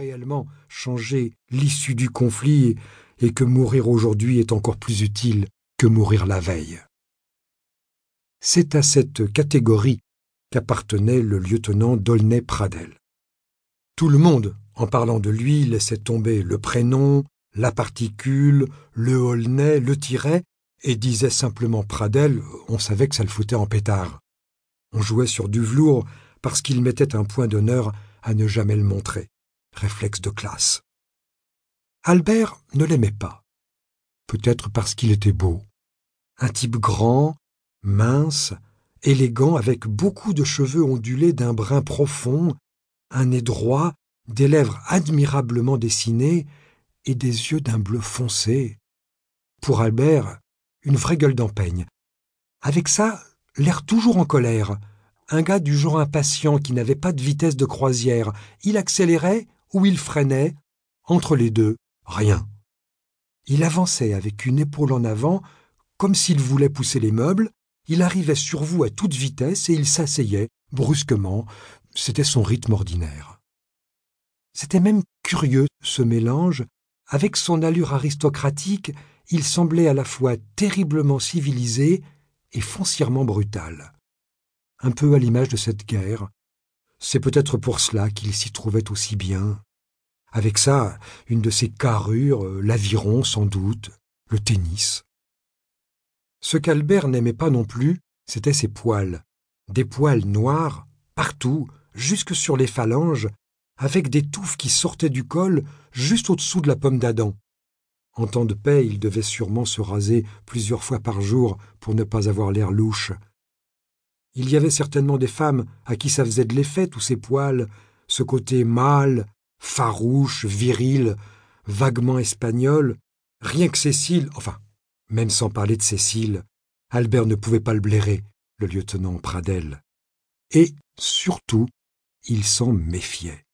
réellement changer l'issue du conflit et que mourir aujourd'hui est encore plus utile que mourir la veille. C'est à cette catégorie qu'appartenait le lieutenant Dolnay Pradel. Tout le monde, en parlant de lui, laissait tomber le prénom, la particule, le Aulnay, le tiret, et disait simplement Pradel, on savait que ça le foutait en pétard. On jouait sur du velours parce qu'il mettait un point d'honneur à ne jamais le montrer. Réflexe de classe. Albert ne l'aimait pas. Peut-être parce qu'il était beau. Un type grand, mince, élégant, avec beaucoup de cheveux ondulés d'un brun profond, un nez droit, des lèvres admirablement dessinées et des yeux d'un bleu foncé. Pour Albert, une vraie gueule d'empeigne. Avec ça, l'air toujours en colère. Un gars du genre impatient qui n'avait pas de vitesse de croisière. Il accélérait ou il freinait. Entre les deux, rien. Il avançait avec une épaule en avant, comme s'il voulait pousser les meubles. Il arrivait sur vous à toute vitesse et il s'asseyait, brusquement. C'était son rythme ordinaire. C'était même curieux, ce mélange. Avec son allure aristocratique, il semblait à la fois terriblement civilisé et foncièrement brutal. Un peu à l'image de cette guerre. C'est peut-être pour cela qu'il s'y trouvait aussi bien. Avec ça, une de ses carrures, euh, l'aviron sans doute, le tennis. Ce qu'Albert n'aimait pas non plus, c'étaient ses poils. Des poils noirs, partout, jusque sur les phalanges, avec des touffes qui sortaient du col juste au-dessous de la pomme d'Adam. En temps de paix, il devait sûrement se raser plusieurs fois par jour pour ne pas avoir l'air louche. Il y avait certainement des femmes à qui ça faisait de l'effet tous ces poils, ce côté mâle, farouche, viril, vaguement espagnol. Rien que Cécile, enfin, même sans parler de Cécile, Albert ne pouvait pas le blairer, le lieutenant Pradel. Et, surtout, il s'en méfiait.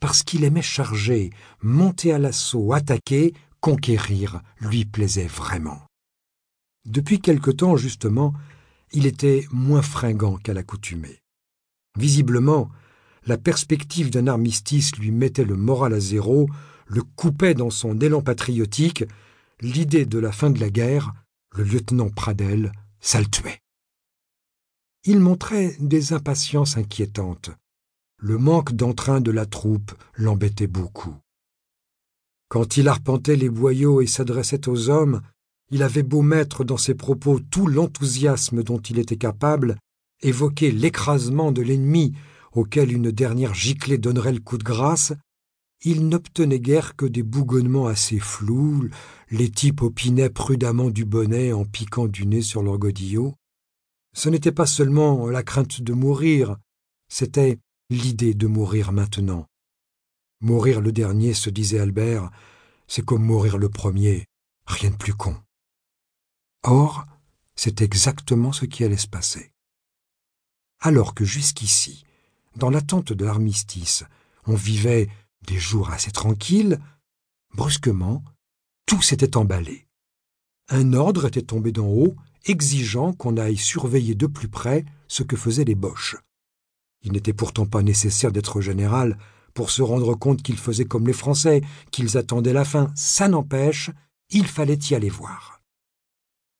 Parce qu'il aimait charger, monter à l'assaut, attaquer, conquérir lui plaisait vraiment. Depuis quelque temps, justement, il était moins fringant qu'à l'accoutumée. Visiblement, la perspective d'un armistice lui mettait le moral à zéro, le coupait dans son élan patriotique, l'idée de la fin de la guerre, le lieutenant Pradel, ça le tuait. Il montrait des impatiences inquiétantes. Le manque d'entrain de la troupe l'embêtait beaucoup. Quand il arpentait les boyaux et s'adressait aux hommes, il avait beau mettre dans ses propos tout l'enthousiasme dont il était capable, évoquer l'écrasement de l'ennemi auquel une dernière giclée donnerait le coup de grâce, il n'obtenait guère que des bougonnements assez flous, les types opinaient prudemment du bonnet en piquant du nez sur leur godillot. Ce n'était pas seulement la crainte de mourir, c'était l'idée de mourir maintenant. Mourir le dernier, se disait Albert, c'est comme mourir le premier, rien de plus con. Or, c'est exactement ce qui allait se passer. Alors que jusqu'ici, dans l'attente de l'armistice, on vivait des jours assez tranquilles, brusquement, tout s'était emballé. Un ordre était tombé d'en haut, exigeant qu'on aille surveiller de plus près ce que faisaient les Boches. Il n'était pourtant pas nécessaire d'être général pour se rendre compte qu'ils faisaient comme les Français, qu'ils attendaient la fin. Ça n'empêche, il fallait y aller voir.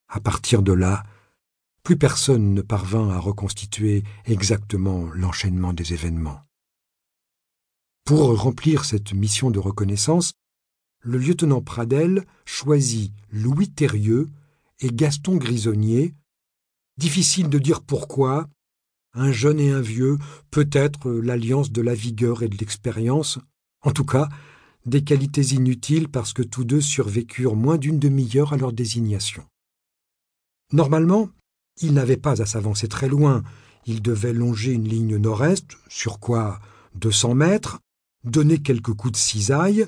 À partir de là, plus personne ne parvint à reconstituer exactement l'enchaînement des événements. Pour remplir cette mission de reconnaissance, le lieutenant Pradel choisit Louis Thérieux et Gaston Grisonnier. Difficile de dire pourquoi, un jeune et un vieux, peut-être l'alliance de la vigueur et de l'expérience, en tout cas des qualités inutiles parce que tous deux survécurent moins d'une demi-heure à leur désignation. Normalement, ils n'avaient pas à s'avancer très loin, ils devaient longer une ligne nord-est, sur quoi deux cents mètres, donner quelques coups de cisaille,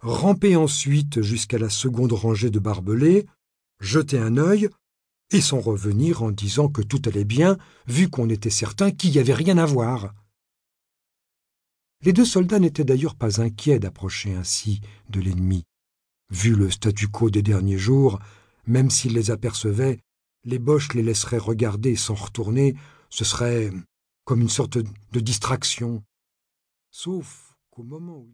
ramper ensuite jusqu'à la seconde rangée de barbelés, jeter un œil, et s'en revenir en disant que tout allait bien, vu qu'on était certain qu'il n'y avait rien à voir. Les deux soldats n'étaient d'ailleurs pas inquiets d'approcher ainsi de l'ennemi. Vu le statu quo des derniers jours, même s'ils les apercevaient, les Boches les laisseraient regarder sans retourner, ce serait comme une sorte de distraction. Sauf qu'au moment où